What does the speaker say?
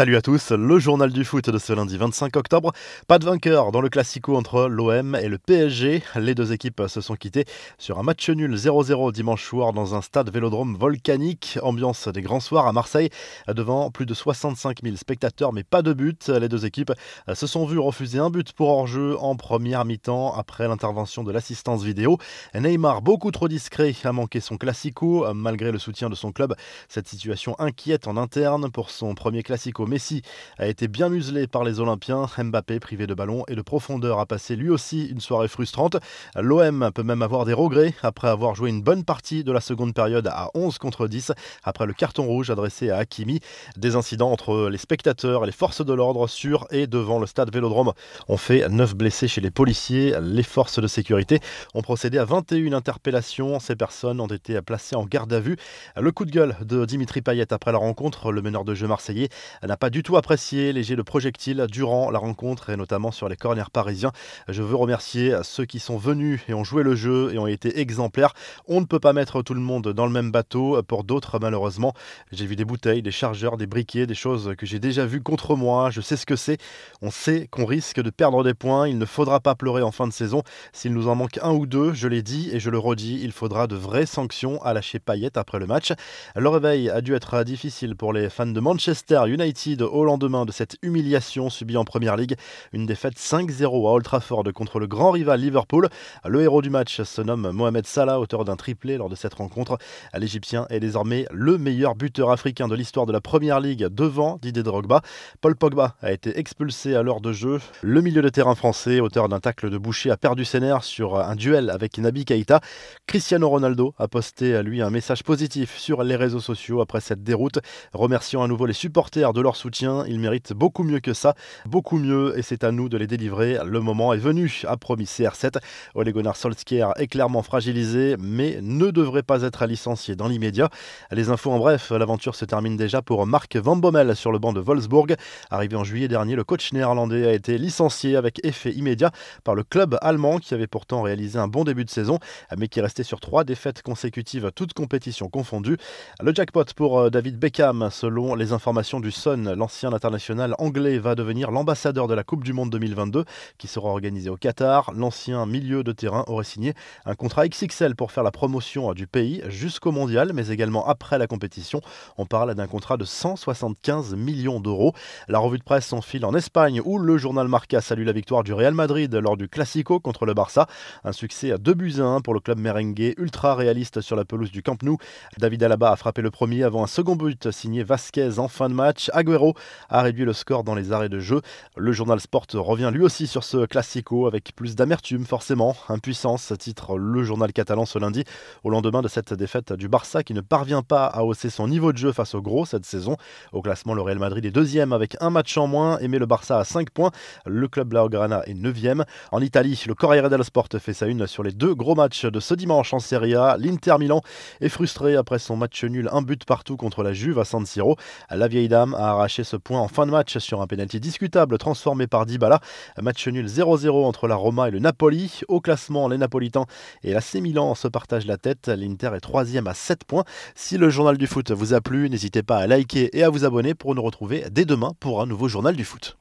Salut à tous, le journal du foot de ce lundi 25 octobre. Pas de vainqueur dans le classico entre l'OM et le PSG. Les deux équipes se sont quittées sur un match nul 0-0 dimanche soir dans un stade vélodrome volcanique. Ambiance des grands soirs à Marseille devant plus de 65 000 spectateurs, mais pas de but. Les deux équipes se sont vues refuser un but pour hors-jeu en première mi-temps après l'intervention de l'assistance vidéo. Neymar, beaucoup trop discret, a manqué son classico malgré le soutien de son club. Cette situation inquiète en interne pour son premier classico Messi a été bien muselé par les Olympiens. Mbappé, privé de ballon et de profondeur, a passé lui aussi une soirée frustrante. L'OM peut même avoir des regrets après avoir joué une bonne partie de la seconde période à 11 contre 10 après le carton rouge adressé à Hakimi. Des incidents entre les spectateurs et les forces de l'ordre sur et devant le stade Vélodrome ont fait 9 blessés chez les policiers. Les forces de sécurité ont procédé à 21 interpellations. Ces personnes ont été placées en garde à vue. Le coup de gueule de Dimitri Payet après la rencontre, le meneur de jeu marseillais n'a pas du tout apprécié les jets de projectiles durant la rencontre et notamment sur les corners parisiens. Je veux remercier ceux qui sont venus et ont joué le jeu et ont été exemplaires. On ne peut pas mettre tout le monde dans le même bateau. Pour d'autres, malheureusement, j'ai vu des bouteilles, des chargeurs, des briquets, des choses que j'ai déjà vues contre moi. Je sais ce que c'est. On sait qu'on risque de perdre des points. Il ne faudra pas pleurer en fin de saison. S'il nous en manque un ou deux, je l'ai dit et je le redis, il faudra de vraies sanctions à lâcher Payet après le match. Le réveil a dû être difficile pour les fans de Manchester United au lendemain de cette humiliation subie en Première Ligue. Une défaite 5-0 à Old Trafford contre le grand rival Liverpool. Le héros du match se nomme Mohamed Salah, auteur d'un triplé lors de cette rencontre. L'Égyptien est désormais le meilleur buteur africain de l'histoire de la Première Ligue devant Didier Drogba. Paul Pogba a été expulsé à l'heure de jeu. Le milieu de terrain français, auteur d'un tacle de boucher, a perdu ses nerfs sur un duel avec Nabi Keita. Cristiano Ronaldo a posté à lui un message positif sur les réseaux sociaux après cette déroute, remerciant à nouveau les supporters de leur soutien. Ils méritent beaucoup mieux que ça, beaucoup mieux, et c'est à nous de les délivrer. Le moment est venu, a promis CR7. Ole Gunnar est clairement fragilisé, mais ne devrait pas être licencié dans l'immédiat. Les infos en bref, l'aventure se termine déjà pour Marc Van Bommel sur le banc de Wolfsburg. Arrivé en juillet dernier, le coach néerlandais a été licencié avec effet immédiat par le club allemand qui avait pourtant réalisé un bon début de saison, mais qui restait sur trois défaites consécutives, toutes compétitions confondues. Le jackpot pour euh, David Beckham, selon les informations du Sun l'ancien international anglais va devenir l'ambassadeur de la Coupe du Monde 2022 qui sera organisée au Qatar. L'ancien milieu de terrain aurait signé un contrat XXL pour faire la promotion du pays jusqu'au mondial, mais également après la compétition. On parle d'un contrat de 175 millions d'euros. La revue de presse s'enfile en Espagne où le journal Marca salue la victoire du Real Madrid lors du Classico contre le Barça. Un succès à 2 buts à 1 pour le club merengue ultra réaliste sur la pelouse du Camp Nou. David Alaba a frappé le premier avant un second but signé Vasquez en fin de match. A réduit le score dans les arrêts de jeu. Le journal Sport revient lui aussi sur ce classico avec plus d'amertume forcément. Impuissance, titre le journal catalan ce lundi, au lendemain de cette défaite du Barça qui ne parvient pas à hausser son niveau de jeu face au gros cette saison. Au classement, le Real Madrid est deuxième avec un match en moins et met le Barça à 5 points. Le club Blaugrana est neuvième. En Italie, le Corriere dello Sport fait sa une sur les deux gros matchs de ce dimanche en Serie A. L'Inter Milan est frustré après son match nul, un but partout contre la Juve à San Siro. La vieille dame a arraché ce point en fin de match sur un pénalty discutable transformé par Dybala. Match nul 0-0 entre la Roma et le Napoli. Au classement, les Napolitains et la Milan se partagent la tête. L'Inter est troisième à 7 points. Si le journal du foot vous a plu, n'hésitez pas à liker et à vous abonner pour nous retrouver dès demain pour un nouveau journal du foot.